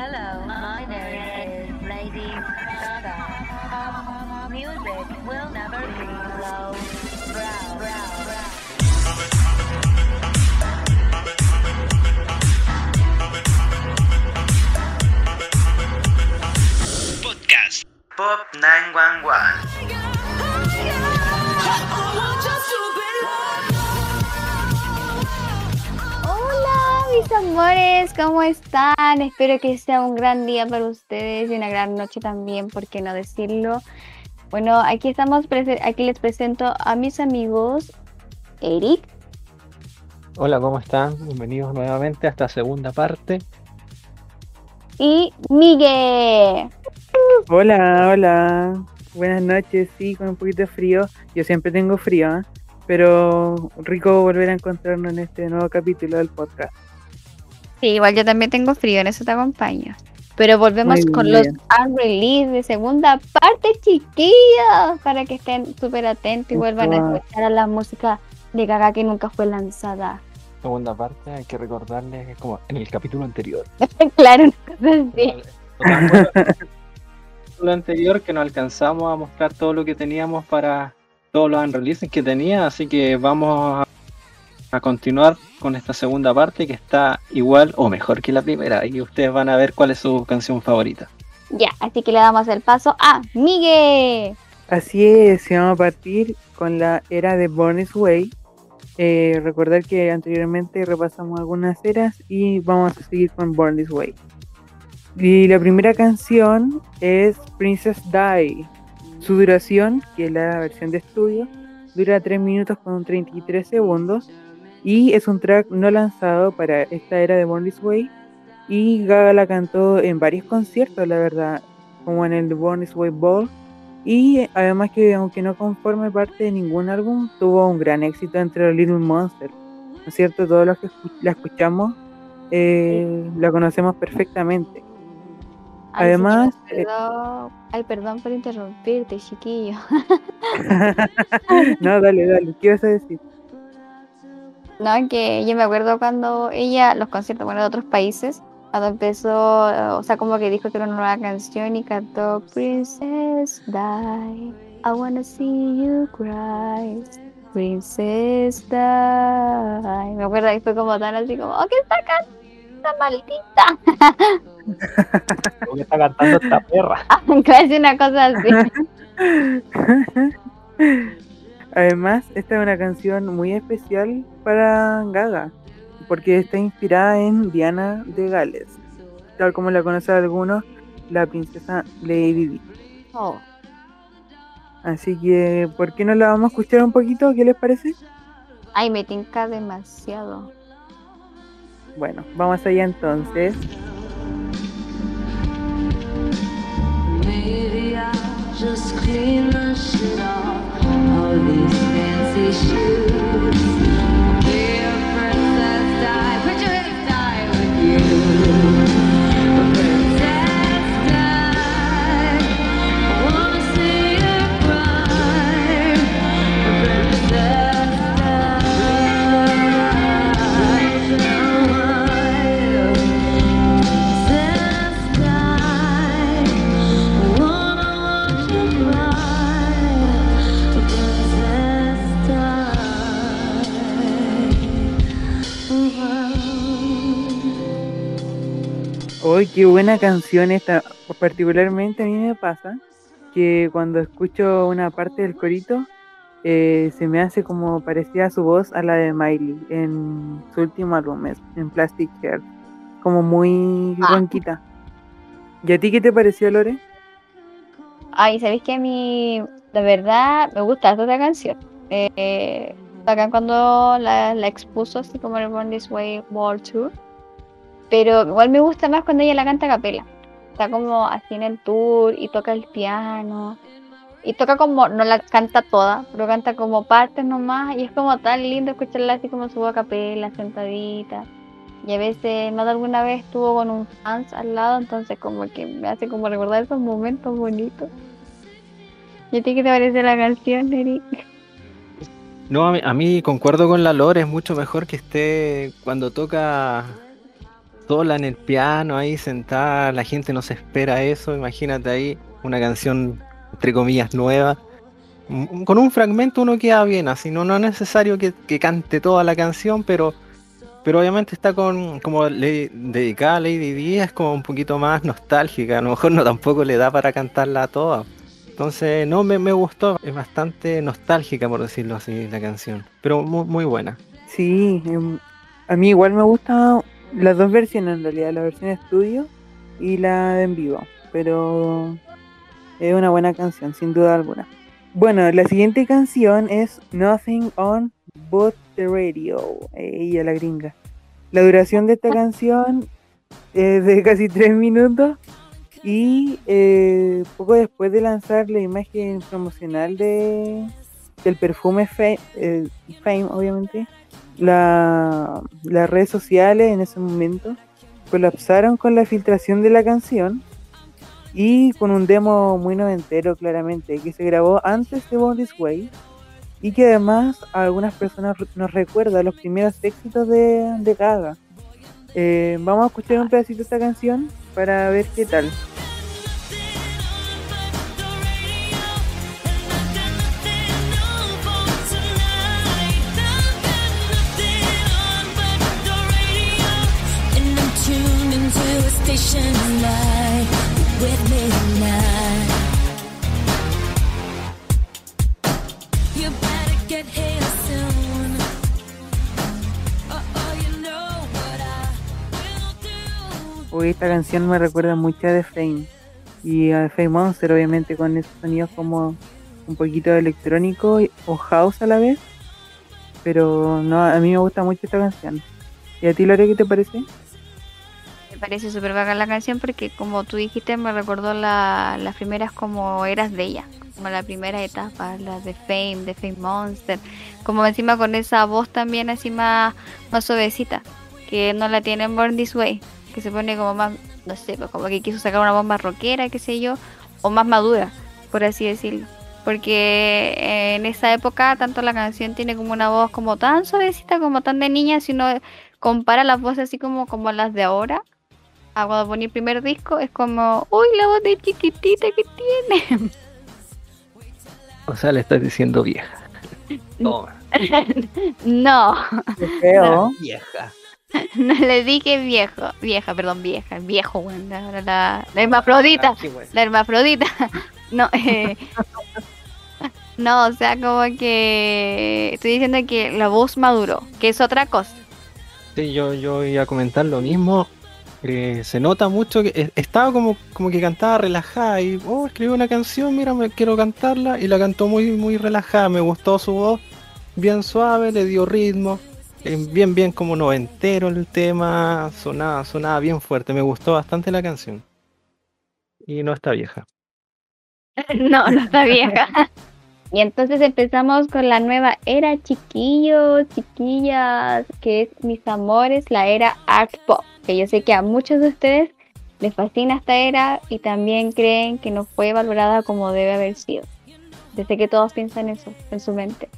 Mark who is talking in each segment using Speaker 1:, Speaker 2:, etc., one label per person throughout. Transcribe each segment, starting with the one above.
Speaker 1: Hello, my name is Lady Gaga. Music will never be low. Brow, brow, brow.
Speaker 2: Podcast.
Speaker 3: Pop 911.
Speaker 4: Mis amores, ¿cómo están? Espero que sea un gran día para ustedes y una gran noche también, ¿por qué no decirlo? Bueno, aquí estamos, aquí les presento a mis amigos Eric,
Speaker 5: Hola, ¿cómo están? Bienvenidos nuevamente a esta segunda parte.
Speaker 4: y Miguel.
Speaker 6: Hola, hola. Buenas noches, sí, con un poquito de frío. Yo siempre tengo frío, ¿eh? pero rico volver a encontrarnos en este nuevo capítulo del podcast.
Speaker 4: Sí, igual yo también tengo frío, en eso te acompaño. Pero volvemos
Speaker 6: Muy
Speaker 4: con los
Speaker 6: bien.
Speaker 4: unreleased de segunda parte, chiquillos, para que estén súper atentos y vuelvan a escuchar a la música de Gaga que nunca fue lanzada.
Speaker 5: Segunda parte, hay que recordarles que es como en el capítulo anterior.
Speaker 4: claro,
Speaker 5: bueno, el capítulo anterior que no alcanzamos a mostrar todo lo que teníamos para todos los unreleases que tenía, así que vamos a, a continuar con esta segunda parte que está igual o mejor que la primera y ustedes van a ver cuál es su canción favorita.
Speaker 4: Ya, así que le damos el paso a Miguel.
Speaker 6: Así es, vamos a partir con la era de Born This Way. Eh, recordar que anteriormente repasamos algunas eras y vamos a seguir con Born This Way. Y la primera canción es Princess Die. Su duración, que es la versión de estudio, dura 3 minutos con 33 segundos y es un track no lanzado para esta era de Born This Way y Gaga la cantó en varios conciertos, la verdad, como en el Born This Way Ball y además que aunque no conforme parte de ningún álbum, tuvo un gran éxito entre los Little Monsters. ¿No es cierto? Todos los que escu- la escuchamos eh, la conocemos perfectamente.
Speaker 4: Ay,
Speaker 6: Además,
Speaker 4: perdón. Ay, perdón por interrumpirte, chiquillo.
Speaker 6: no, dale, dale. ¿Qué vas a decir?
Speaker 4: No, que yo me acuerdo cuando ella, los conciertos, bueno, de otros países, cuando empezó, o sea, como que dijo que era una nueva canción y cantó Princess Die, I wanna see you cry, Princess Die. Me acuerdo que fue como tan así como, oh, ¿qué está cantando, maldita?
Speaker 5: Que está cantando esta perra.
Speaker 4: Casi una cosa así.
Speaker 6: Además, esta es una canción muy especial para Gaga, porque está inspirada en Diana de Gales, tal como la conocen algunos, la princesa Lady Di.
Speaker 4: Oh,
Speaker 6: Así que, ¿por qué no la vamos a escuchar un poquito? ¿Qué les parece?
Speaker 4: Ay, me tinca demasiado.
Speaker 6: Bueno, vamos allá entonces.
Speaker 7: Maybe I'll just clean the shit off all these fancy shoes.
Speaker 6: Uy, qué buena canción esta. Particularmente a mí me pasa que cuando escucho una parte del corito, eh, se me hace como parecida su voz a la de Miley en su último álbum, en Plastic Heart. Como muy
Speaker 4: Ah.
Speaker 6: ronquita. ¿Y a ti qué te pareció, Lore?
Speaker 4: Ay, ¿sabéis que a mí, de verdad, me gusta esta canción? Eh, bacán cuando la, la expuso, así como el Born This Way World Tour. Pero igual me gusta más cuando ella la canta a capela. Está como así en el tour y toca el piano. Y toca como, no la canta toda, pero canta como partes nomás. Y es como tan lindo escucharla así como su a capela, sentadita. Y a veces, más de alguna vez estuvo con un fans al lado, entonces como que me hace como recordar esos momentos bonitos. ¿Y a ti qué te parece la canción, Eric?
Speaker 5: No, a mí, a mí concuerdo con la Lore, es mucho mejor que esté cuando toca sola en el piano, ahí sentada, la gente no se espera eso, imagínate ahí una canción entre comillas nueva. Mm, Con un fragmento uno queda bien, así no, no es necesario que, que cante toda la canción, pero, pero obviamente está con como le, dedicada a Lady Di, es como un poquito más nostálgica, a lo mejor no tampoco le da para cantarla toda. Entonces, no, me, me gustó, es bastante nostálgica por decirlo así la canción, pero muy, muy buena.
Speaker 6: Sí, em, a mí igual me gustan las dos versiones en realidad, la versión estudio y la en vivo, pero es una buena canción, sin duda alguna. Bueno, la siguiente canción es Nothing on But the Radio, ella la gringa. La duración de esta canción es de casi tres minutos y eh, poco después de lanzar la imagen promocional de, del perfume Fame, eh, Fame obviamente, la- las redes sociales en ese momento colapsaron con la filtración de la canción y con un demo muy noventero claramente que se grabó antes de Born This Way y que además a algunas personas nos recuerda los primeros éxitos de, de Gaga. Eh, vamos a escuchar un pedacito esta canción para ver qué tal. Uy, esta canción me recuerda mucho a The Fame y a The Fame Monster, obviamente con esos sonidos como un poquito electrónico o house a la vez. Pero no, a mí me gusta mucho esta canción. ¿Y a ti, Lore, qué te parece?
Speaker 4: Me parece súper bacán la canción porque como tú dijiste me recordó la- las primeras como eras de ella, como la primera etapa, la de Fame, de Fame Monster, como encima con esa voz también así más, más suavecita, que no la tiene en Born This Way, que se pone como más, no sé, pues como que quiso sacar una bomba rockera, qué sé yo, o más madura, por así decirlo. Porque en esa época tanto la canción tiene como una voz como tan suavecita, como tan de niña, si uno compara las voces así como, como las de ahora, a cuando ponía el primer disco, es como, uy, la voz de chiquitita que tiene.
Speaker 5: O sea, le estás diciendo vieja. Toma,
Speaker 4: no,
Speaker 6: Qué feo.
Speaker 5: vieja.
Speaker 4: no le dije viejo, vieja, perdón, vieja, viejo, bueno, ahora la, la hermafrodita,
Speaker 5: Ah,
Speaker 4: la hermafrodita. No, eh, no, o sea, como que estoy diciendo que la voz maduró, que es otra cosa.
Speaker 5: Sí, yo, yo iba a comentar lo mismo. Eh, se nota mucho que eh, estaba como, como que cantaba relajada y, oh, escribió una canción, mira, me quiero cantarla y la cantó muy, muy relajada, me gustó su voz, bien suave, le dio ritmo, eh, bien, bien como noventero el tema, sonaba, sonaba bien fuerte, me gustó bastante la canción. Y no está vieja.
Speaker 4: No, no está vieja. Y entonces empezamos con la nueva era, chiquillos, chiquillas, que es mis amores, la era art pop, que yo sé que a muchos de ustedes les fascina esta era y también creen que no fue valorada como debe haber sido. Yo sé que todos piensan eso en su mente.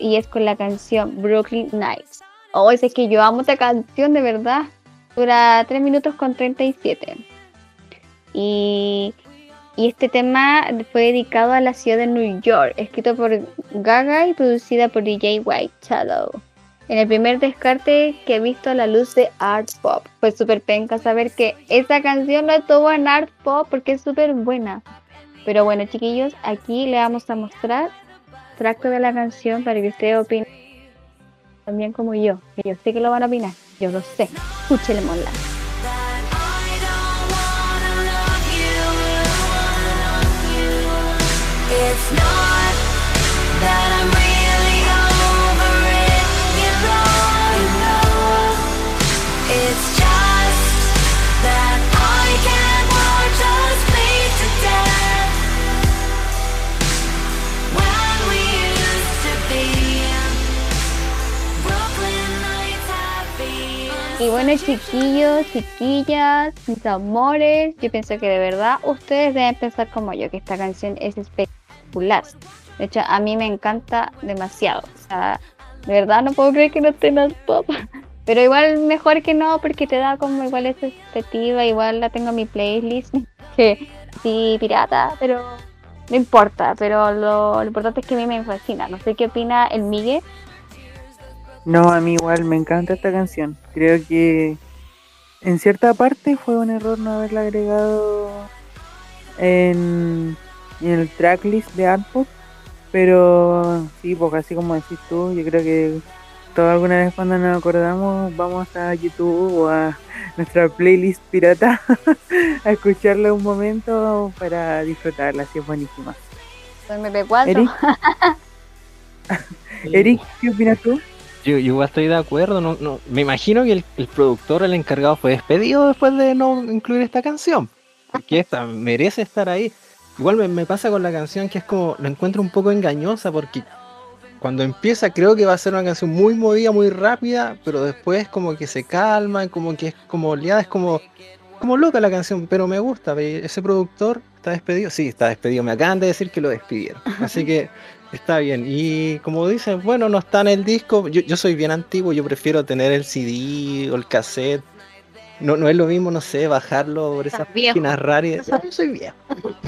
Speaker 4: Y es con la canción Brooklyn Nights. Oh, es que yo amo esta canción, de verdad. Dura 3 minutos con 37. Y y este tema fue dedicado a la ciudad de New York, escrito por Gaga y producida por DJ White Shadow. En el primer descarte que he visto la luz de Art Pop. Fue súper penca saber que esa canción no estuvo en Art Pop porque es súper buena. Pero bueno, chiquillos, aquí le vamos a mostrar tracto de la canción para que ustedes opinen también como yo. Que yo sé que lo van a opinar. Yo lo sé.
Speaker 2: Love you. It's not
Speaker 4: Y bueno, chiquillos, chiquillas, mis amores, yo pienso que de verdad ustedes deben pensar como yo, que esta canción es espectacular. De hecho, a mí me encanta demasiado. O sea, de verdad no puedo creer que no esté en el. Pero igual mejor que no, porque te da como igual esa expectativa. Igual la tengo en mi playlist. Que sí, pirata, pero no importa. Pero lo, importante es que a mí me fascina. No sé qué opina el Miguel.
Speaker 6: No, a mí igual me encanta esta canción. Creo que en cierta parte fue un error no haberla agregado en, en el tracklist de Artpop. Pero sí, porque así como decís tú, yo creo que todos alguna vez cuando nos acordamos vamos a YouTube o a nuestra playlist pirata a escucharla un momento para disfrutarla, así es buenísima.
Speaker 4: Soy MP4.
Speaker 6: Eric, Eric, ¿qué opinas tú?
Speaker 5: Yo, yo estoy de acuerdo, no, no, me imagino que el, el productor, el encargado, fue despedido después de no incluir esta canción. Porque esta merece estar ahí. Igual me, me pasa con la canción que es como, la encuentro un poco engañosa porque cuando empieza creo que va a ser una canción muy movida, muy rápida, pero después como que se calma, como que es como oleada, es como, como loca la canción, pero me gusta. Ese productor está despedido, sí, está despedido, me acaban de decir que lo despidieron. Así que está bien. Y como dicen, bueno, no está en el disco, yo, yo soy bien antiguo, yo prefiero tener el CD o el cassette. No, no es lo mismo, no sé, bajarlo por esas
Speaker 4: viejo.
Speaker 5: páginas raras. Yo soy viejo.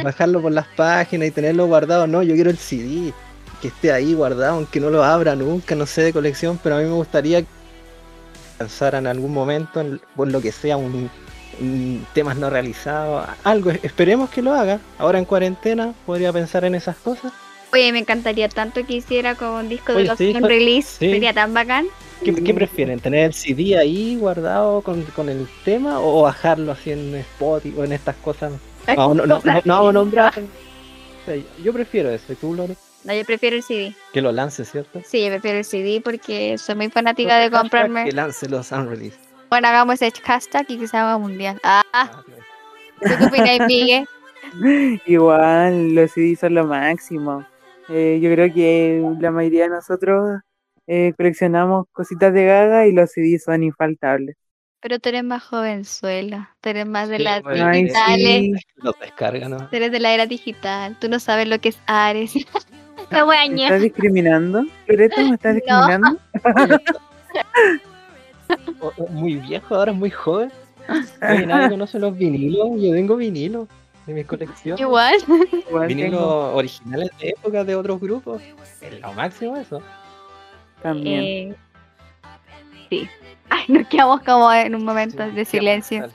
Speaker 5: Bajarlo por las páginas y tenerlo guardado. No, yo quiero el CD que esté ahí guardado, aunque no lo abra nunca, no sé de colección, pero a mí me gustaría que lanzara en algún momento, en- por lo que sea, un, un temas no realizados, algo. Esperemos que lo haga. Ahora en cuarentena podría pensar en esas cosas.
Speaker 4: Oye, me encantaría tanto que hiciera con un disco de los
Speaker 5: sí,
Speaker 4: release.
Speaker 5: sí.
Speaker 4: Sería tan bacán.
Speaker 5: ¿Qué, qué prefieren? ¿Tener el CD ahí guardado con, con el tema o bajarlo así en Spotify o en estas cosas? No, no, no, no, no vamos a nombrar. O sea, Yo prefiero eso. ¿Y tú, Lore?
Speaker 4: No, yo prefiero el CD.
Speaker 5: Que lo lance, ¿cierto?
Speaker 4: Sí, yo prefiero el CD porque soy muy fanática de comprarme.
Speaker 5: Que lance los unreleased.
Speaker 4: Bueno, hagamos ese hashtag y que se haga mundial. Ah,
Speaker 5: Ah,
Speaker 4: ¿tú qué opinas, Miguel?
Speaker 6: Igual, los CDs son lo máximo. Eh, yo creo que la mayoría de nosotros eh, coleccionamos cositas de gaga y los CDs son infaltables.
Speaker 4: Pero tú eres más jovenzuela. Tú eres más de
Speaker 5: Sí,
Speaker 4: las
Speaker 5: bueno,
Speaker 6: Ay,
Speaker 4: digitales.
Speaker 6: sí.
Speaker 5: Los descarga, ¿no?
Speaker 4: Tú eres de la era digital. Tú no sabes lo que es Ares.
Speaker 6: ¿Me
Speaker 4: guaña.
Speaker 6: estás discriminando? ¿Loreto me estás discriminando?
Speaker 5: Muy viejo, ahora es muy joven. Oye, nadie conoce los vinilos. Yo tengo vinilos de mi colección.
Speaker 4: Igual.
Speaker 5: Vinilos
Speaker 6: tengo
Speaker 5: originales de época de otros grupos. Es lo máximo eso.
Speaker 6: también.
Speaker 4: Eh, sí. Ay, nos quedamos como en un momento
Speaker 5: Sí,
Speaker 4: de silencio.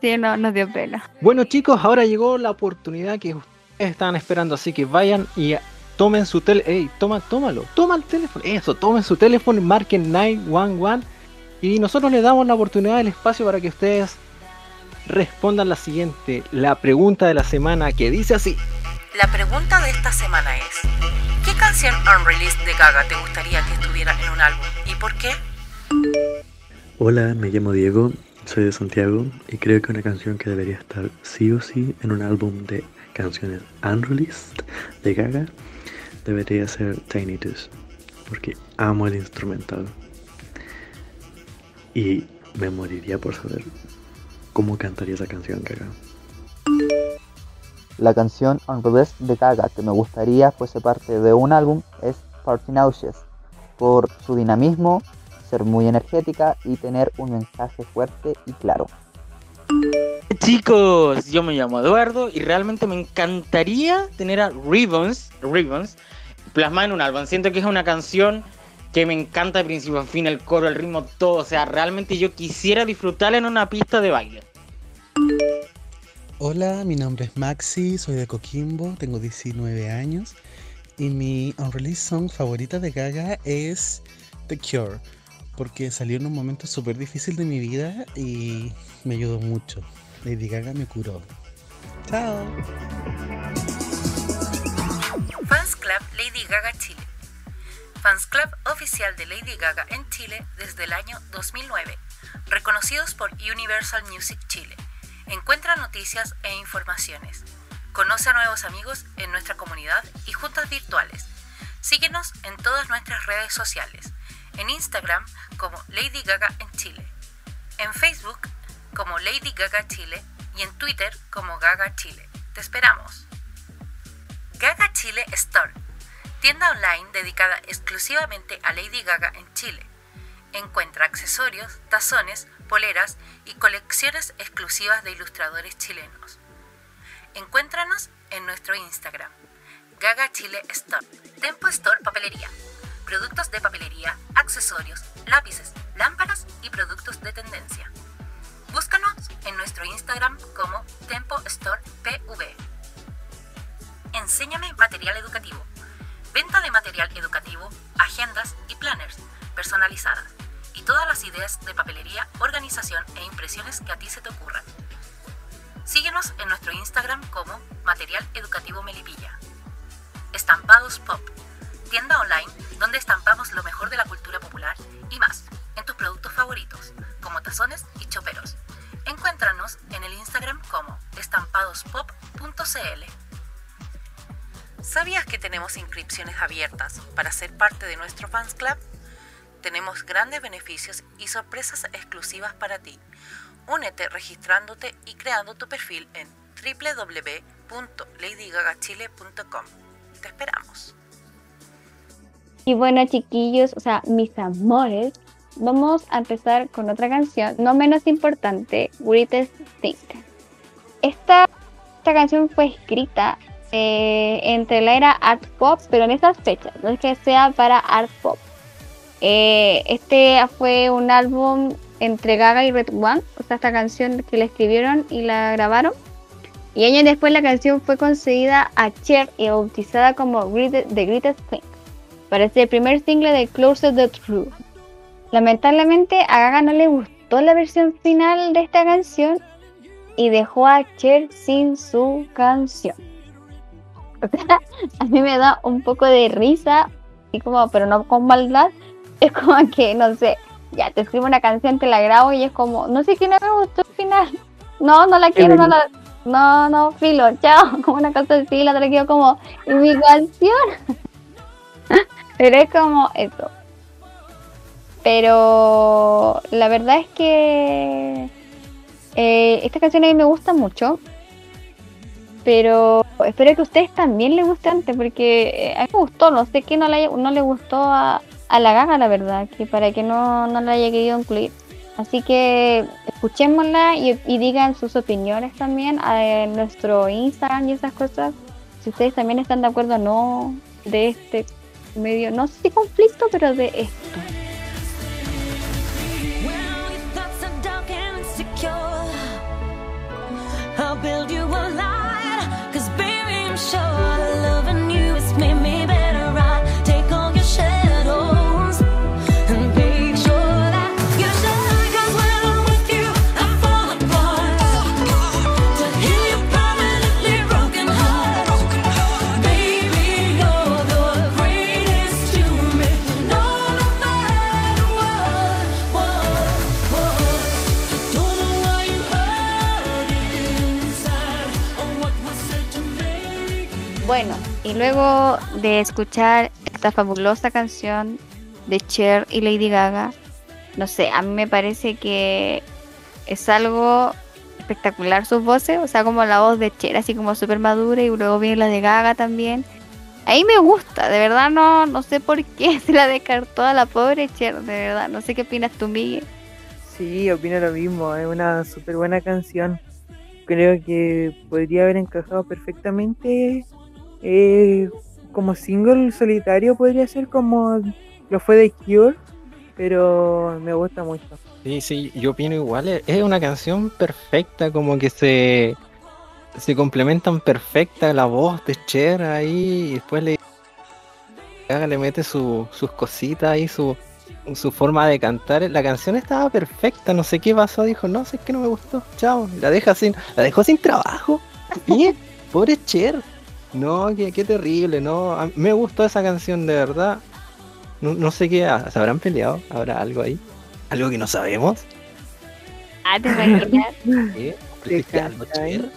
Speaker 4: Sí, no, nos dio pena.
Speaker 5: Bueno chicos, ahora llegó la oportunidad que ustedes estaban esperando, así que vayan y tomen su teléfono. Ey, toma, tómalo, toma el teléfono. Eso, tomen su teléfono, marquen 911 y nosotros les damos la oportunidad del espacio para que ustedes respondan la siguiente, la pregunta de la semana que dice así.
Speaker 3: La pregunta de esta semana es, ¿qué canción unreleased de Gaga te gustaría que estuviera en un álbum y por qué?
Speaker 8: Hola, me llamo Diego, soy de Santiago y creo que una canción que debería estar sí o sí en un álbum de canciones unreleased de Gaga debería ser Tiny Toons, porque amo el instrumental y me moriría por saber cómo cantaría esa canción Gaga.
Speaker 9: La canción Unreleased de Gaga que me gustaría fuese parte de un álbum es Party Nauseous, por su dinamismo, ser muy energética y tener un mensaje fuerte y claro.
Speaker 10: Chicos, yo me llamo Eduardo y realmente me encantaría tener a Ribbons, Ribbons plasmada en un álbum. Siento que es una canción que me encanta de principio a fin, el coro, el ritmo, todo. O sea, realmente yo quisiera disfrutarla en una pista de baile.
Speaker 11: Hola, mi nombre es Maxi, soy de Coquimbo, tengo 19 años y mi unreleased song favorita de Gaga es The Cure, porque salió en un momento súper difícil de mi vida y me ayudó mucho. Lady Gaga me curó. Chao.
Speaker 3: Fans Club Lady Gaga Chile. Fans Club oficial de Lady Gaga en Chile desde el año 2009. Reconocidos por Universal Music Chile. Encuentra noticias e informaciones. Conoce a nuevos amigos en nuestra comunidad y juntas virtuales. Síguenos en todas nuestras redes sociales. En Instagram como Lady Gaga en Chile. En Facebook como Lady Gaga Chile y en Twitter como Gaga Chile. Te esperamos. Gaga Chile Store, tienda online dedicada exclusivamente a Lady Gaga en Chile. Encuentra accesorios, tazones, poleras y colecciones exclusivas de ilustradores chilenos. Encuéntranos en nuestro Instagram, Gaga Chile Store, Tempo Store Papelería, productos de papelería, accesorios, lápices, lámparas y productos de tendencia. Búscanos en nuestro Instagram como Tempo Store PV. Enséñame material educativo. Venta de material educativo, agendas y planners personalizadas y todas las ideas de papelería, organización e impresiones que a ti se te ocurran. Síguenos en nuestro Instagram como Material Educativo Melipilla. Estampados Pop, tienda online donde estampamos lo mejor de la cultura popular y más en tus productos favoritos, como tazones y choperos. Encuéntranos en el Instagram como estampadospop.cl. ¿Sabías que tenemos inscripciones abiertas para ser parte de nuestro Fans Club? Tenemos grandes beneficios y sorpresas exclusivas para ti. Únete registrándote y creando tu perfil en www.ladygagachile.com. Te esperamos.
Speaker 4: Y bueno, chiquillos, o sea, mis amores, vamos a empezar con otra canción, no menos importante, Greatest Thing. Esta, esta canción fue escrita eh, entre la era art pop, pero en esas fechas, no es que sea para art pop. Eh, este fue un álbum entre Gaga y Red One, o sea, esta canción que la escribieron y la grabaron. Y años después la canción fue concedida a Cher y bautizada como The Greatest Thing. Para ser el primer single de Closer the True. Lamentablemente a Gaga no le gustó la versión final de esta canción y dejó a Cher sin su canción. O sea, a mí me da un poco de risa, y como, pero no con maldad. Es como que, no sé, ya te escribo una canción, te la grabo y es como, no sé qué no me gustó el final. No, no la quiero, no la. No, no, filo, chao. Como una cosa así, la otra quedó como, ¿y mi canción? Pero es como eso. Pero la verdad es que eh, esta canción a mí me gusta mucho. Pero espero que a ustedes también les guste antes, porque eh, a mí me gustó, no sé qué no le, no le gustó a, a la gaga, la verdad, que para que no, no la haya querido incluir. Así que escuchémosla y, y digan sus opiniones también en nuestro Instagram y esas cosas. Si ustedes también están de acuerdo o no de este medio, no sé si conflicto, pero de esto.
Speaker 2: Build you a light.
Speaker 4: Y luego de escuchar esta fabulosa canción de Cher y Lady Gaga, no sé, a mí me parece que es algo espectacular sus voces, o sea, como la voz de Cher, así como súper madura, y luego viene la de Gaga también. Ahí me gusta, de verdad no, no sé por qué se la descartó a la pobre Cher, de verdad, no sé qué opinas tú, Miguel.
Speaker 6: Sí, opino lo mismo, es una súper buena canción. Creo que podría haber encajado perfectamente eh, como single solitario, podría ser como lo fue de Cure, pero me gusta mucho.
Speaker 5: Sí, sí, yo opino igual. es- Es una canción perfecta, como que se, se complementan perfecta la voz de Cher ahí y después le, le mete su- sus cositas ahí, su, su forma de cantar. La canción estaba perfecta, no sé qué pasó, dijo, no sé, es que no me gustó, chao. La deja sin, la dejó sin trabajo. Bien, pobre Cher. No, qué, qué terrible, no. a- me gustó esa canción de verdad. No, no sé qué, ah, ¿se habrán peleado? ¿Habrá algo ahí? ¿Algo que no sabemos?
Speaker 4: Ah, te imaginas.
Speaker 5: ¿Qué? ¿Aprendiste algo, Cher?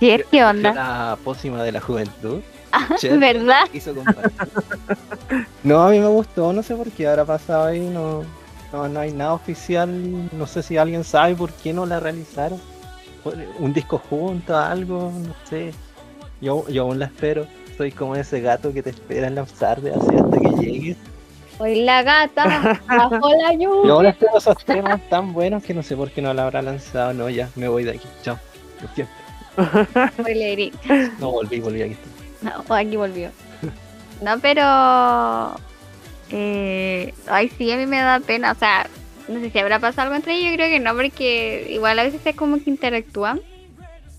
Speaker 4: Cher, ¿qué onda?
Speaker 5: La pócima de la juventud.
Speaker 4: Ah, ¿Verdad?
Speaker 5: hizo. No, a mí me gustó, no sé por qué habrá pasado ahí, no, no, no hay nada oficial, no sé si alguien sabe por qué no la realizaron. Un disco junto, algo, no sé. Yo, yo aún la espero, soy como ese gato que te espera en la tarde así hasta que llegues.
Speaker 4: Hoy la gata bajo la lluvia.
Speaker 5: ahora tengo esos temas tan buenos que no sé por qué no la habrá lanzado. No, ya, me voy de aquí. Chao. Lo siento. No, volví, volví aquí.
Speaker 4: No, aquí volvió. No, pero. Eh, ay, sí, a mí me da pena. O sea, no sé si habrá pasado algo entre ellos. Yo creo que no, porque igual a veces es como que interactúan.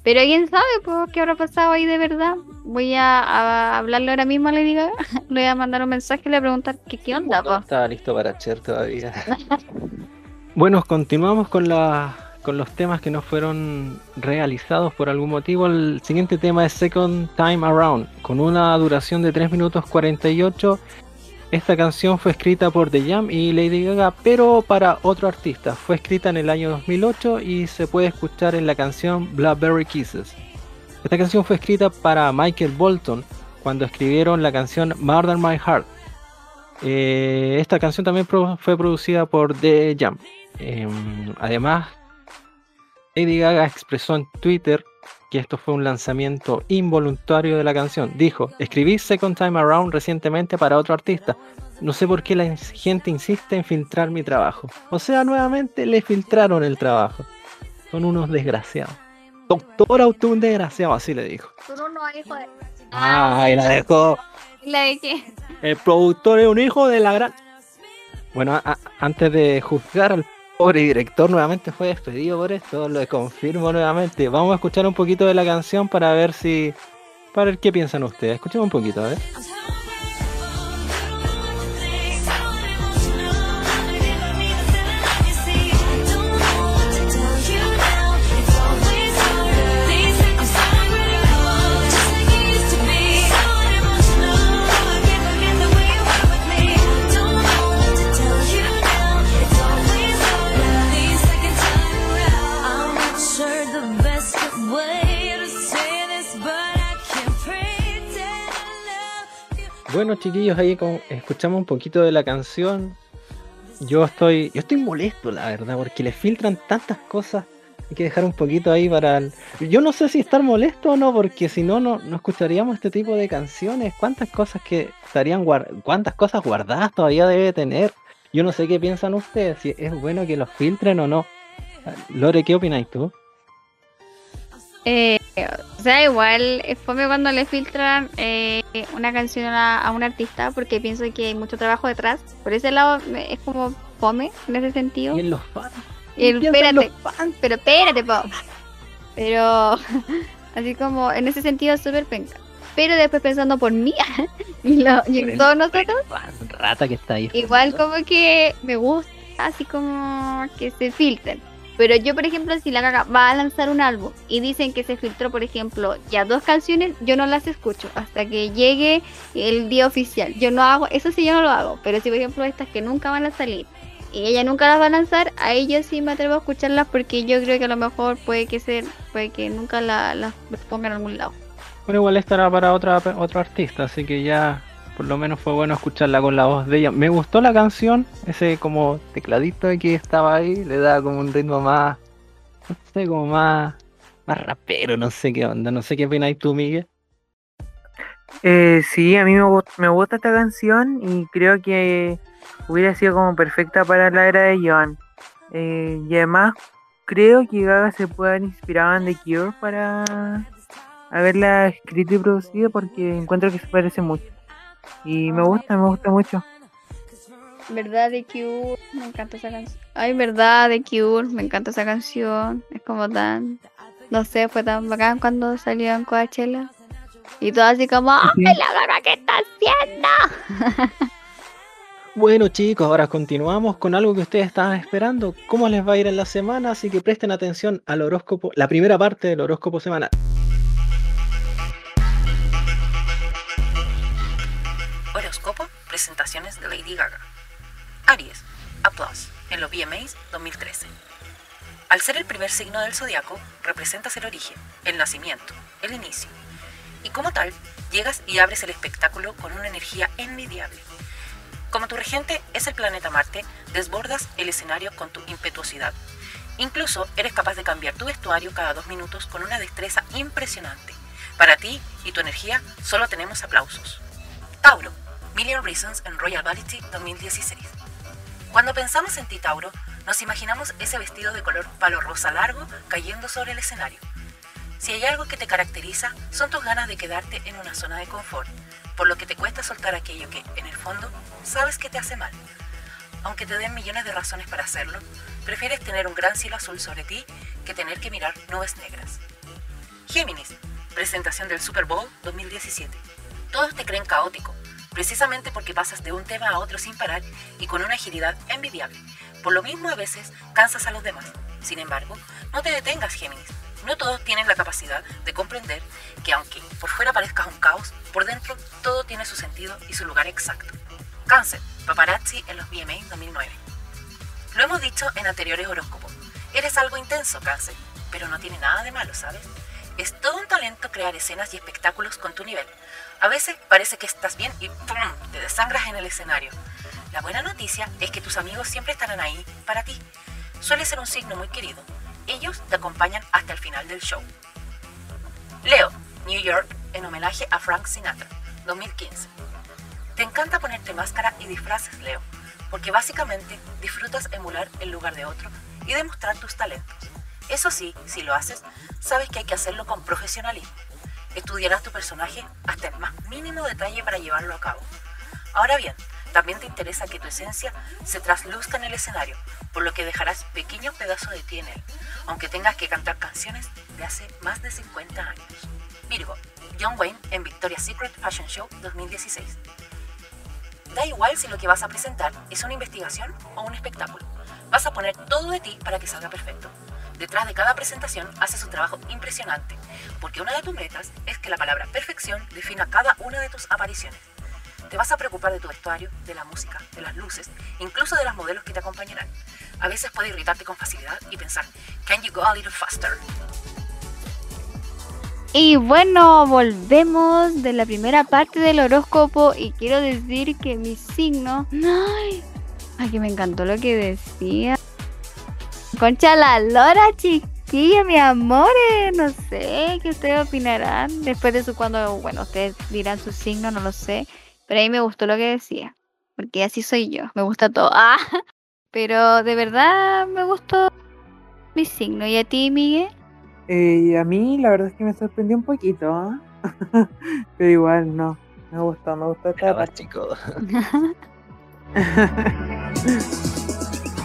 Speaker 4: Pero quién sabe, pues, qué habrá pasado ahí de verdad. Voy a, hablarle ahora mismo a Lady Gaga. Le voy a mandar un mensaje y le voy a preguntar qué, qué onda,
Speaker 5: No estaba listo para Cher todavía. bueno, continuamos con, la, con los temas que no fueron realizados por algún motivo. El siguiente tema es Second Time Around, con una duración de 3 minutos 48. Esta canción fue escrita por The Jam y Lady Gaga, pero para otro artista. Fue escrita en el año 2008 y se puede escuchar en la canción Blackberry Kisses. Esta canción fue escrita para Michael Bolton cuando escribieron la canción Murder My Heart. Eh, esta canción también fue producida por The Jam. Em, además, Lady Gaga expresó en Twitter que esto fue un lanzamiento involuntario de la canción. Dijo, escribí Second Time Around recientemente para otro artista. No sé por qué la gente insiste en filtrar mi trabajo. O sea, nuevamente le filtraron el trabajo. Son unos desgraciados. Doctor Auto, un desgraciado, así le dijo.
Speaker 4: Tú no, no, hijo de.
Speaker 5: Ay, la dejó.
Speaker 4: ¿La de qué?
Speaker 5: El productor es un hijo de la gran. Bueno, antes de juzgar al pobre director, nuevamente fue despedido por esto, lo confirmo nuevamente. Vamos a escuchar un poquito de la canción para ver si. Para ver qué piensan ustedes. Escuchemos un poquito, a ver. Chiquillos, ahí con- escuchamos un poquito de la canción. Yo estoy, yo estoy molesto, la verdad, porque le filtran tantas cosas. Hay que dejar un poquito ahí para el... Yo no sé si estar molesto o no, porque si no, no, no escucharíamos este tipo de canciones. ¿Cuántas cosas que estarían guar- cuántas cosas guardadas todavía debe tener? Yo no sé qué piensan ustedes, si es bueno que los filtren o no. Lore, ¿qué opináis tú?
Speaker 4: Eh, o sea, igual es fome cuando le filtran eh, una canción a, a un artista porque pienso que hay mucho trabajo detrás. Por ese lado es como fome en ese sentido.
Speaker 5: Y en los fans.
Speaker 4: Y el- espérate, pero espérate, po. Pero así como en ese sentido súper penca. Pero después pensando por mí y, lo- y en todos nosotros,
Speaker 5: Rata que está ahí.
Speaker 4: igual como que me gusta así como que se filtren. Pero yo, por ejemplo, si la Gaga va a lanzar un álbum y dicen que se filtró, por ejemplo, ya dos canciones, yo no las escucho hasta que llegue el día oficial. Yo no hago, eso sí yo no lo hago. Pero si, por ejemplo, estas que nunca van a salir y ella nunca las va a lanzar, a ellos sí me atrevo a escucharlas porque yo creo que a lo mejor puede que ser, puede que nunca la- las pongan en algún lado.
Speaker 5: Bueno, igual estará para otra, otro artista, así que ya por lo menos fue bueno escucharla con la voz de ella. Me gustó la canción, ese como tecladito que estaba ahí, le da como un ritmo más, no sé, como más, más rapero, no sé qué onda, no sé qué opináis tú, Miguel.
Speaker 6: Eh, sí, a mí me, me gusta esta canción y creo que hubiera sido como perfecta para la era de Joan. Eh, y además creo que Gaga se puede haber inspirado en The Cure para haberla escrito y producido porque encuentro que se parece mucho. Y me gusta, me gusta mucho.
Speaker 4: Verdad de Cure, me encanta esa canción. Ay, verdad de Cure, me encanta esa canción. Es como tan, no sé, fue tan bacán cuando salió en Coachella. Y todo así como, ¡ay, la Gaga, qué está haciendo!
Speaker 5: Bueno chicos, ahora continuamos con algo que ustedes estaban esperando. ¿Cómo les va a ir en la semana? Así que presten atención al horóscopo, la primera parte del horóscopo semanal.
Speaker 3: Presentaciones de Lady Gaga. Aries, Applause, en los VMAs 2013. Al ser el primer signo del zodiaco, representas el origen, el nacimiento, el inicio. Y como tal, llegas y abres el espectáculo con una energía envidiable. Como tu regente es el planeta Marte, desbordas el escenario con tu impetuosidad. Incluso eres capaz de cambiar tu vestuario cada dos minutos con una destreza impresionante. Para ti y tu energía solo tenemos aplausos. Tauro, Million Reasons en Royal Vanity 2016. Cuando pensamos en ti, Tauro, nos imaginamos ese vestido de color palo rosa largo cayendo sobre el escenario. Si hay algo que te caracteriza, son tus ganas de quedarte en una zona de confort, por lo que te cuesta soltar aquello que, en el fondo, sabes que te hace mal. Aunque te den millones de razones para hacerlo, prefieres tener un gran cielo azul sobre ti que tener que mirar nubes negras. Géminis, presentación del Super Bowl 2017. Todos te creen caótico, precisamente porque pasas de un tema a otro sin parar y con una agilidad envidiable. Por lo mismo a veces cansas a los demás. Sin embargo, no te detengas, Géminis. No todos tienen la capacidad de comprender que aunque por fuera parezca un caos, por dentro todo tiene su sentido y su lugar exacto. Cáncer, paparazzi en los VMA 2009. Lo hemos dicho en anteriores horóscopos. Eres algo intenso, cáncer, pero no tiene nada de malo, ¿sabes? Es todo un talento crear escenas y espectáculos con tu nivel. A veces parece que estás bien y ¡pum! te desangras en el escenario. La buena noticia es que tus amigos siempre estarán ahí para ti. Suele ser un signo muy querido. Ellos te acompañan hasta el final del show. Leo, New York, en homenaje a Frank Sinatra, 2015. Te encanta ponerte máscara y disfraces, Leo, porque básicamente disfrutas emular el lugar de otro y demostrar tus talentos. Eso sí, si lo haces, sabes que hay que hacerlo con profesionalismo. Estudiarás tu personaje hasta el más mínimo detalle para llevarlo a cabo. Ahora bien, también te interesa que tu esencia se trasluzca en el escenario, por lo que dejarás pequeños pedazos de ti en él, aunque tengas que cantar canciones de hace más de 50 años. Virgo, John Wayne en Victoria's Secret Fashion Show 2016. Da igual si lo que vas a presentar es una investigación o un espectáculo. Vas a poner todo de ti para que salga perfecto. Detrás de cada presentación haces un trabajo impresionante, porque una de tus metas es que la palabra perfección defina cada una de tus apariciones. Te vas a preocupar de tu vestuario, de la música, de las luces, incluso de las modelos que te acompañarán. A veces puede irritarte con facilidad y pensar, ¿Can you go a little faster?
Speaker 4: Y bueno, volvemos de la primera parte del horóscopo y quiero decir que mi signo... Ay, ay que me encantó lo que decía. Concha la lora, chiquilla, mi amor. No sé qué ustedes opinarán. Después de su cuando, bueno, ustedes dirán su signo, no lo sé. Pero a mí me gustó lo que decía. Porque así soy yo. Me gusta todo. Ah, pero de verdad me gustó mi signo. ¿Y a ti, Miguel?
Speaker 6: Eh, a mí la verdad es que me sorprendió un poquito, ¿ah? pero igual no, me gustó, me gustó esta parte.
Speaker 12: chico.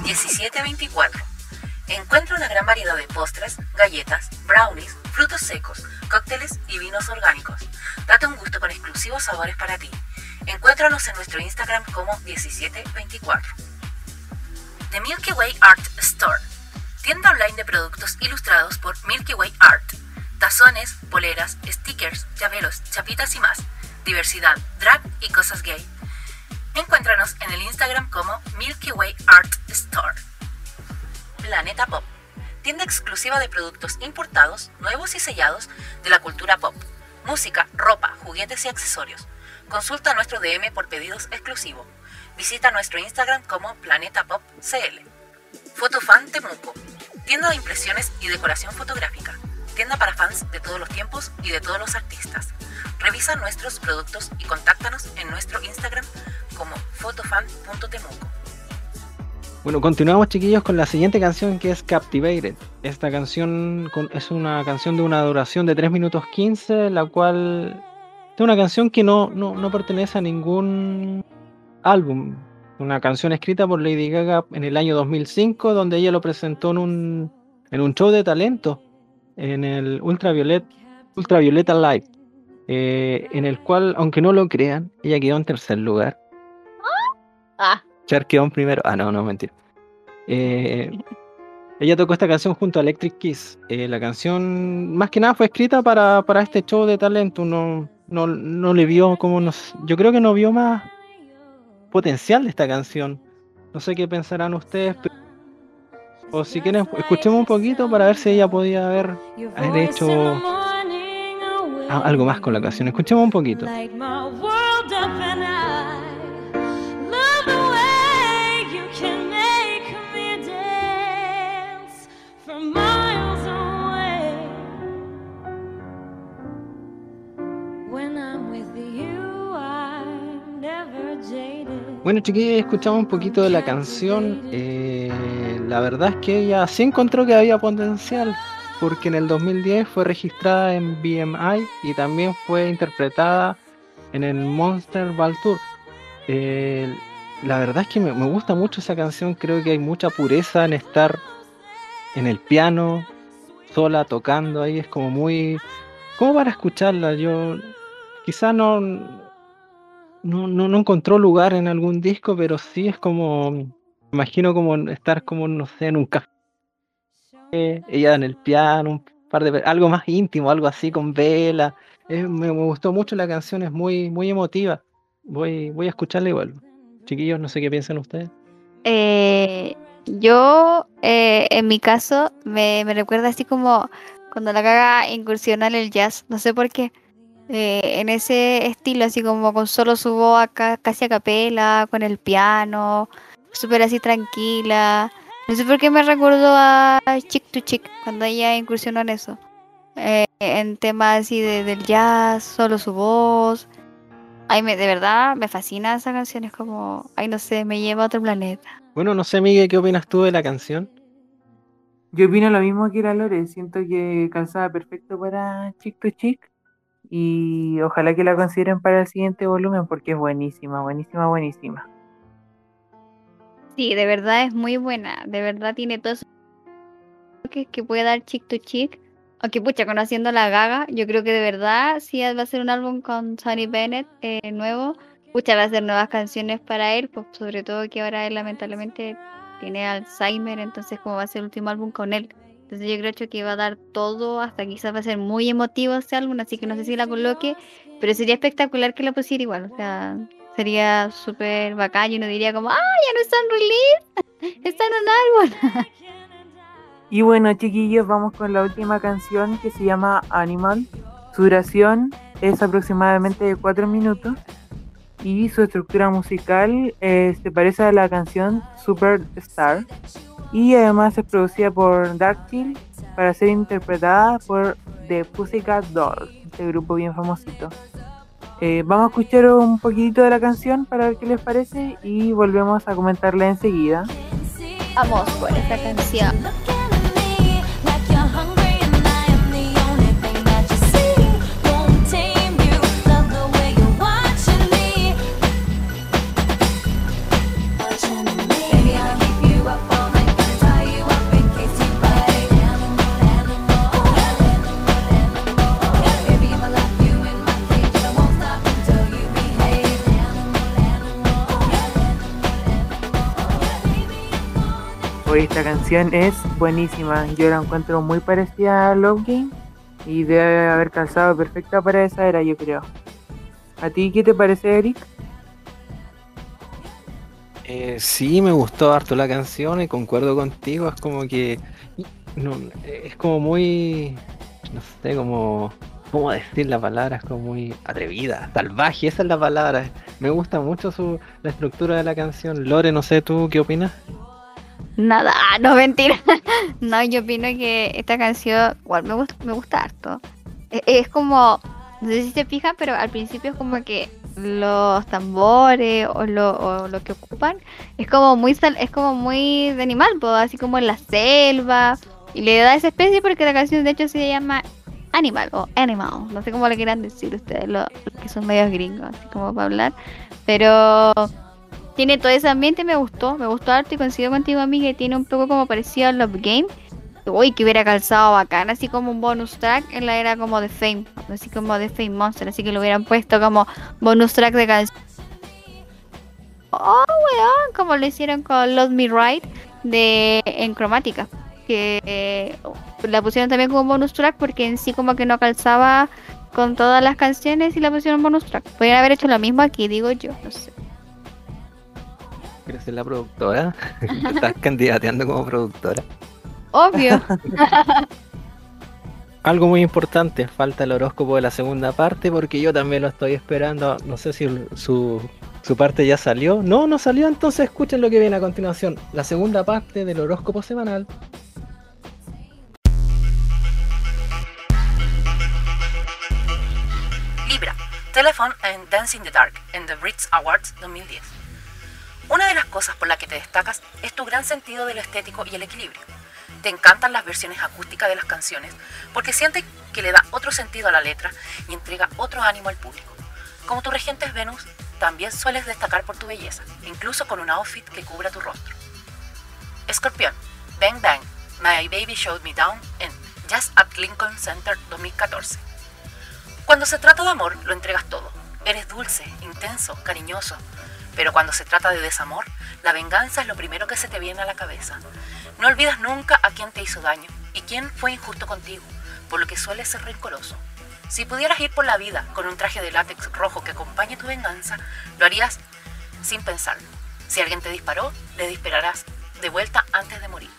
Speaker 3: 1724. Encuentra una gran variedad de postres, galletas, brownies, frutos secos, cócteles y vinos orgánicos. Date un gusto con exclusivos sabores para ti. Encuéntranos en nuestro Instagram como 1724. The Milky Way Art Store. Tienda online de productos ilustrados por Milky Way Art. Tazones, poleras, stickers, llaveros, chapitas y más. Diversidad, drag y cosas gay. Encuéntranos en el Instagram como Milky Way Art Store. Planeta Pop. Tienda exclusiva de productos importados, nuevos y sellados de la cultura pop. Música, ropa, juguetes y accesorios. Consulta nuestro DM por pedidos exclusivos. Visita nuestro Instagram como Planeta Pop CL. Fotofan Temuco. Tienda de impresiones y decoración fotográfica. Tienda para fans de todos los tiempos y de todos los artistas. Revisa nuestros productos y contáctanos en nuestro Instagram como fotofan.temuco.
Speaker 5: Bueno, continuamos chiquillos con la siguiente canción que es Captivated. Esta canción es una canción de una duración de 3 minutos 15, la cual es una canción que no, no, no pertenece a ningún álbum. Una canción escrita por Lady Gaga en el año 2005, donde ella lo presentó en un, en un show de talento en el Ultraviolet, Ultravioleta Live, eh, en el cual, aunque no lo crean, ella quedó en tercer lugar.
Speaker 4: Ah,
Speaker 5: En primero. Ah, no, no, mentira. Eh, ella tocó esta canción junto a Electric Kiss. Eh, la canción, más que nada, fue escrita para, para este show de talento. No, no, no le vio como nos. Yo creo que no vio más potencial de esta canción. No sé qué pensarán ustedes. pero- o si quieren, escuchemos un poquito para ver si ella podía haber, haber hecho algo más con la canción. Escuchemos un poquito. Bueno, chiquillos, escuchamos un poquito de la canción. eh, la verdad es que ella sí encontró que había potencial, porque en el 2010 fue registrada en BMI y también fue interpretada en el Monster Ball Tour. Eh, la verdad es que me, me gusta mucho esa canción, creo que hay mucha pureza en estar en el piano, sola, tocando ahí, es como muy... como para escucharla, yo quizá no, no, no, encontró lugar en algún disco, pero sí es como, imagino como estar como, no sé, en un café, ella en el piano, un par de, algo más íntimo, algo así con vela. Me, me gustó mucho la canción, es muy, muy emotiva. Voy, voy a escucharla igual. Chiquillos, no sé qué piensan ustedes.
Speaker 4: Eh, yo, eh, en mi caso, me, me recuerda así como cuando la caga incursiona en el jazz, no sé por qué. Eh, en ese estilo, así como con solo su voz acá, casi a capela, con el piano, súper así tranquila. No sé por qué me recordó a Chick to Chick cuando ella incursionó en eso. Eh, en temas así de, del jazz, solo su voz. Ay, me, de verdad me fascina esa canción, es como, ay, no sé, me lleva a otro planeta.
Speaker 5: Bueno, no sé, Miguel, ¿qué opinas tú de la canción?
Speaker 6: Yo opino lo mismo que la Lore, siento que calzaba perfecto para Chick to Chick y ojalá que la consideren para el siguiente volumen porque es buenísima, buenísima, buenísima.
Speaker 4: Sí, de verdad es muy buena. De verdad tiene todos esos toques que puede dar Chick to Chick. Aunque pucha, conociendo la gaga, yo creo que de verdad, si va a ser un álbum con Sonny Bennett eh, nuevo, pucha, va a hacer nuevas canciones para él, pues sobre todo que ahora él lamentablemente tiene Alzheimer, entonces como va a ser el último álbum con él. Entonces yo creo que va a dar todo, hasta quizás va a ser muy emotivo este álbum, así que no sé si la coloque, pero sería espectacular que la pusiera igual, o sea, sería súper bacán y uno diría como, ¡ah, ya no está en release! Está en un álbum.
Speaker 6: Y bueno, chiquillos, vamos con la última canción que se llama Animal. Su duración es aproximadamente de 4 minutos y su estructura musical eh, se parece a la canción Superstar y además es producida por Darkfield para ser interpretada por The Pussycat Dolls, este grupo bien famosito. Eh, vamos a escuchar un poquitito de la canción para ver qué les parece y volvemos a comentarla enseguida.
Speaker 4: Vamos por esta canción.
Speaker 6: Esta canción es buenísima, yo la encuentro muy parecida a Game y debe haber calzado perfecta para esa era, yo creo. ¿A ti qué te parece, Eric?
Speaker 5: Eh, sí, me gustó harto la canción y concuerdo contigo. Es como que. Es como muy. No sé, como. ¿Cómo decir la palabra? Es como muy atrevida, salvaje, esa es la palabra. Me gusta mucho su, la estructura de la canción. Lore, no sé, ¿tú qué opinas?
Speaker 4: Nada, ah, no mentira. No, yo opino que esta canción igual me gusta, me gusta harto. E- Es, como, no sé si se fijan, pero al principio es como que los tambores o lo, lo que ocupan es como muy es como muy de animal, po, así como en la selva. Y le da esa especie porque la canción de hecho se llama Animal o Animal. No sé cómo le quieran decir ustedes, los, los que son medios gringos, así como para hablar. Pero tiene todo ese ambiente, me gustó, me gustó harto y coincido contigo, amiga, que tiene un poco como parecido a Love Game. Uy, que hubiera calzado bacán, así como un bonus track en la era como de Fame, así como de Fame Monster, así que lo hubieran puesto como bonus track de canción. Oh, weón, como lo hicieron con Love Me Right de en cromática, que eh, la pusieron también como bonus track porque en sí como que no calzaba con todas las canciones y la pusieron bonus track. Podrían haber hecho lo mismo aquí, digo yo, no sé.
Speaker 5: ¿Quieres ser la productora? ¿Te estás candidateando como productora?
Speaker 4: Obvio.
Speaker 5: Algo muy importante, falta el horóscopo de la segunda parte porque yo también lo estoy esperando. No sé si su, su parte ya salió. No, no salió, entonces escuchen lo que viene a continuación. La segunda parte del horóscopo semanal.
Speaker 3: Libra, Telephone en Dancing in the Dark en The Brits Awards 2010. Una de las cosas por las que te destacas es tu gran sentido de lo estético y el equilibrio. Te encantan las versiones acústicas de las canciones porque sientes que le da otro sentido a la letra y entrega otro ánimo al público. Como tu regente es Venus, también sueles destacar por tu belleza, incluso con un outfit que cubra tu rostro. Escorpión, Bang Bang, My Baby Showed Me Down en Jazz at Lincoln Center 2014. Cuando se trata de amor, lo entregas todo. Eres dulce, intenso, cariñoso. Pero cuando se trata de desamor, la venganza es lo primero que se te viene a la cabeza. No olvidas nunca a quién te hizo daño y quién fue injusto contigo, por lo que sueles ser rencoroso. Si pudieras ir por la vida con un traje de látex rojo que acompañe tu venganza, lo harías sin pensarlo. Si alguien te disparó, le dispararás de vuelta antes de morir.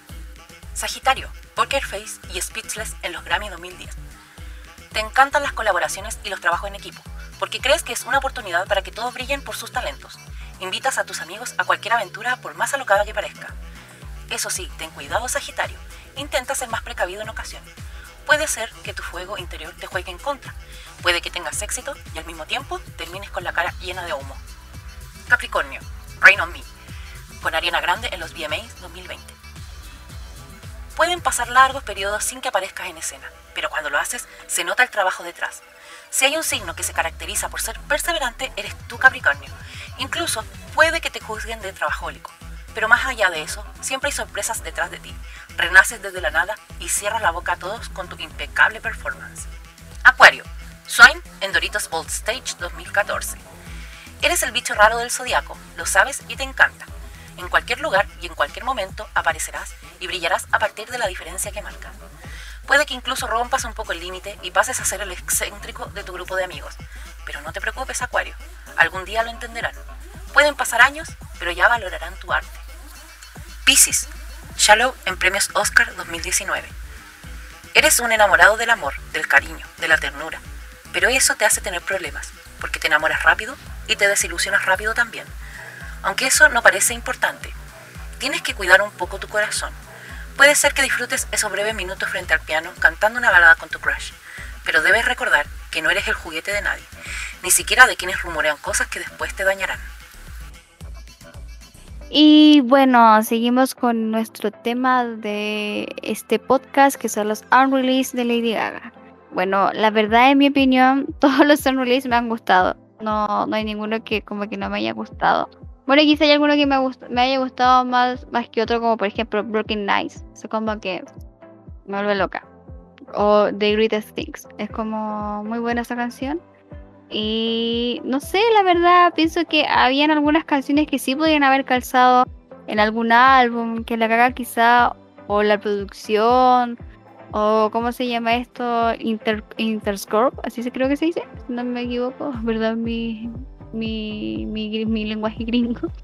Speaker 3: Sagitario, Poker Face y Speechless en los Grammy 2010. Te encantan las colaboraciones y los trabajos en equipo, porque crees que es una oportunidad para que todos brillen por sus talentos. Invitas a tus amigos a cualquier aventura por más alocada que parezca. Eso sí, ten cuidado Sagitario, intenta ser más precavido en ocasiones. Puede ser que tu fuego interior te juegue en contra, puede que tengas éxito y al mismo tiempo termines con la cara llena de humo. Capricornio, Rain on Me, con Ariana Grande en los VMAs 2020. Pueden pasar largos periodos sin que aparezcas en escena, pero cuando lo haces se nota el trabajo detrás. Si hay un signo que se caracteriza por ser perseverante, eres tú Capricornio. Incluso puede que te juzguen de trabajólico. Pero más allá de eso, siempre hay sorpresas detrás de ti. Renaces desde la nada y cierras la boca a todos con tu impecable performance. Acuario, Swine en Doritos Old Stage 2014. Eres el bicho raro del zodiaco, lo sabes y te encanta. En cualquier lugar y en cualquier momento aparecerás y brillarás a partir de la diferencia que marcas. Puede que incluso rompas un poco el límite y pases a ser el excéntrico de tu grupo de amigos. Pero no te preocupes, Acuario. Algún día lo entenderán. Pueden pasar años, pero ya valorarán tu arte. Piscis, Shallow en Premios Oscar 2019. Eres un enamorado del amor, del cariño, de la ternura. Pero eso te hace tener problemas, porque te enamoras rápido y te desilusionas rápido también. Aunque eso no parece importante, tienes que cuidar un poco tu corazón. Puede ser que disfrutes esos breves minutos frente al piano cantando una balada con tu crush, pero debes recordar que no eres el juguete de nadie, ni siquiera de quienes rumorean cosas que después te dañarán.
Speaker 4: Y bueno, seguimos con nuestro tema de este podcast que son los unreleased de Lady Gaga. Bueno, la verdad, en mi opinión, todos los unreleased me han gustado. No, no hay ninguno que como que no me haya gustado. Bueno, quizá hay alguno que me, me haya gustado más, más que otro, como por ejemplo Broken Nights. Eso como que me vuelve loca. O The Greatest Things. Es como muy buena esa canción. Y no sé, la verdad, pienso que habían algunas canciones que sí podían haber calzado en algún álbum, que la caga quizá, o la producción, o cómo se llama esto, Inter Interscope, así se creo que se dice, no me equivoco, ¿verdad? Mi, mi, mi, mi lenguaje gringo.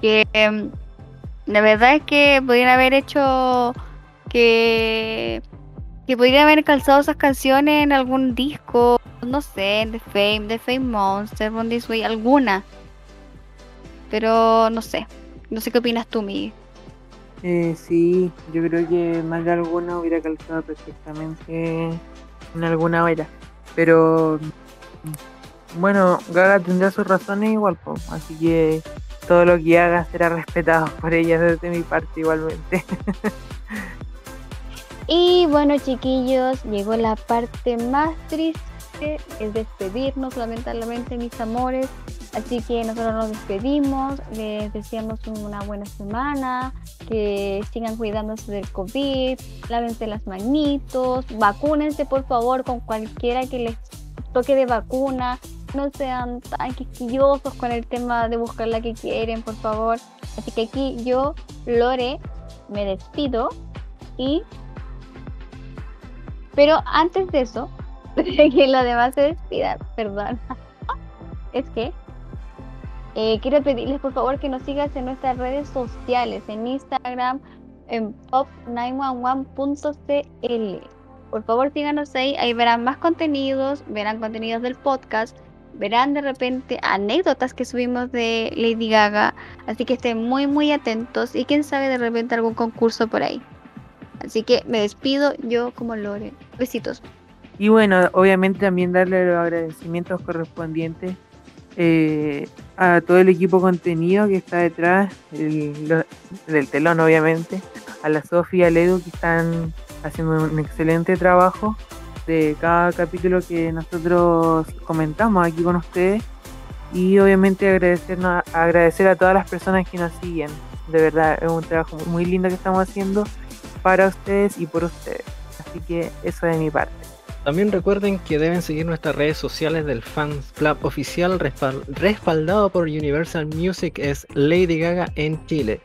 Speaker 4: Que em, la verdad es que podrían haber hecho que que podrían haber calzado esas canciones en algún disco, no sé, The Fame, The Fame Monster, Born This Way, alguna. Pero no sé, no sé qué opinas tú, Miguel.
Speaker 6: Eh, sí, yo creo que más de alguna hubiera calzado perfectamente en alguna era. Pero bueno, Gaga tendrá sus razones igual, po, así que todo lo que haga será respetado por ella desde mi parte igualmente.
Speaker 4: Y bueno, chiquillos, llegó la parte más triste, es despedirnos, lamentablemente, mis amores. Así que nosotros nos despedimos, les deseamos una buena semana, que sigan cuidándose del COVID, lávense las manitos, vacúnense por favor con cualquiera que les toque de vacuna, no sean tan quisquillosos con el tema de buscar la que quieren, por favor. Así que aquí yo, Lore, me despido y pero antes de eso, que los demás se despidan, perdón, es que eh, quiero pedirles por favor que nos sigas en nuestras redes sociales, en Instagram, en pop911.cl. Por favor, síganos ahí, ahí verán más contenidos, verán contenidos del podcast, verán de repente anécdotas que subimos de Lady Gaga, así que estén muy muy atentos y quién sabe de repente algún concurso por ahí. Así que me despido yo como Lore. Besitos.
Speaker 6: Y bueno, obviamente también darle los agradecimientos correspondientes eh, a todo el equipo contenido que está detrás del telón, obviamente, a la Sofía al Edu que están haciendo un excelente trabajo de cada capítulo que nosotros comentamos aquí con ustedes y obviamente agradecernos, agradecer a todas las personas que nos siguen. De verdad, es un trabajo muy lindo que estamos haciendo para ustedes y por ustedes. Así que eso de mi parte.
Speaker 5: También recuerden que deben seguir nuestras redes sociales del Fans Club oficial respal- respaldado por Universal Music es Lady Gaga en Chile.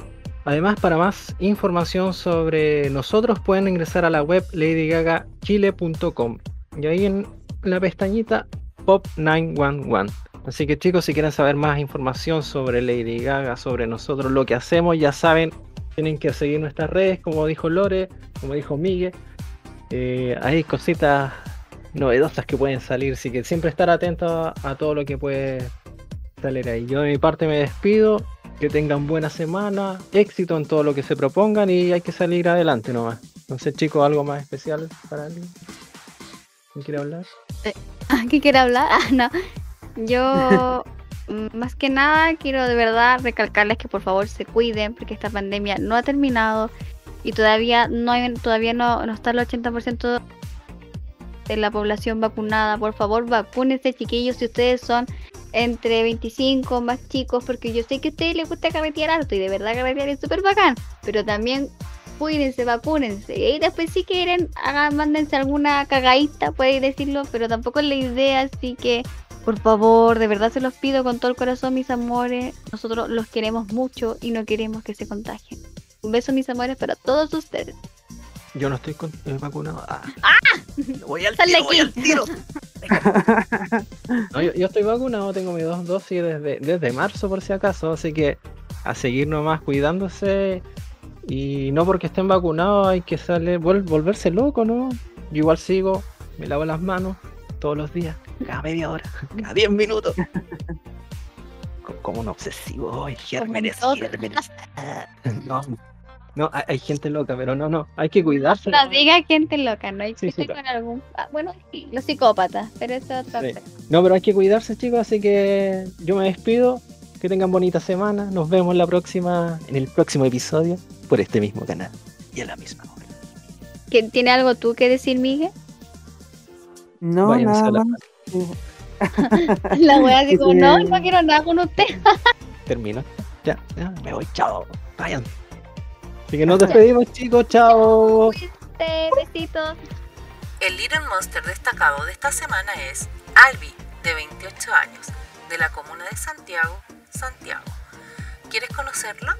Speaker 5: Además, para más información sobre nosotros pueden ingresar a la web ladygagachile.com y ahí en la pestañita Pop 911. Así que chicos, si quieren saber más información sobre Lady Gaga, sobre nosotros, lo que hacemos, ya saben, tienen que seguir nuestras redes, como dijo Lore, como dijo Miguel. Eh, hay cositas novedosas que pueden salir, así que siempre estar atento a, todo lo que puede salir ahí. Yo de mi parte me despido, que tengan buena semana, éxito en todo lo que se propongan y hay que salir adelante nomás. No sé chicos, algo más especial para alguien. ¿Quién quiere hablar?
Speaker 4: ¿Qué quiere hablar? Ah, no. Yo, más que nada, quiero de verdad recalcarles que por favor se cuiden porque esta pandemia no ha terminado y todavía no hay, todavía no, no está el 80% de la población vacunada. Por favor, vacúnense, chiquillos, si ustedes son entre 25 más chicos, porque yo sé que a ustedes les gusta carretear harto y de verdad carretear es súper bacán, pero también cuídense, vacúnense. Y después si quieren, hagan, mándense alguna cagadita, pueden decirlo, pero tampoco es la idea, así que por favor, de verdad se los pido con todo el corazón, mis amores. Nosotros los queremos mucho y no queremos que se contagien. Un beso, mis amores, para todos ustedes.
Speaker 5: Yo no estoy con- eh, vacunado. Ah,
Speaker 4: Voy al Sal de aquí.
Speaker 5: no, yo, yo estoy vacunado, tengo mis dos dosis desde, desde marzo por si acaso, así que a seguir nomás cuidándose y no porque estén vacunados hay que salir, vol- volverse loco, ¿no? Yo igual sigo, me lavo las manos todos los días, cada media hora, cada 10 minutos. Co- Como un obsesivo, hoy gérmenes, gérmenes. No, no, hay, hay gente loca, pero no, no, hay que cuidarse.
Speaker 4: No diga gente loca, no hay
Speaker 5: Sí,
Speaker 4: que
Speaker 5: sí,
Speaker 4: con algún. ah, bueno, sí, los psicópatas, pero eso es otra
Speaker 5: Sí.
Speaker 4: cosa.
Speaker 5: No, pero hay que cuidarse, chicos, así que yo me despido. Que tengan bonita semana. Nos vemos la próxima, en el próximo episodio por este mismo canal y a la misma hora.
Speaker 4: ¿Que- ¿Tiene algo tú que decir, Miguel?
Speaker 6: No,
Speaker 5: Váyanse
Speaker 6: nada
Speaker 5: a la.
Speaker 4: La wea
Speaker 6: se-
Speaker 4: no, no quiero nada con usted.
Speaker 5: Termino. Ya, ya, me voy, chao. Vayan. Así que nos despedimos, chicos, chao.
Speaker 4: Besitos.
Speaker 3: El Little Monster destacado de esta semana es Albi, de 28 años, de la comuna de Santiago, Santiago. ¿Quieres conocerlo?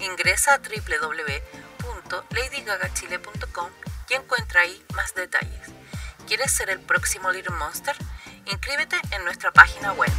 Speaker 3: Ingresa a www.ladygagachile.com y encuentra ahí más detalles. ¿Quieres ser el próximo Little Monster? Inscríbete en nuestra página web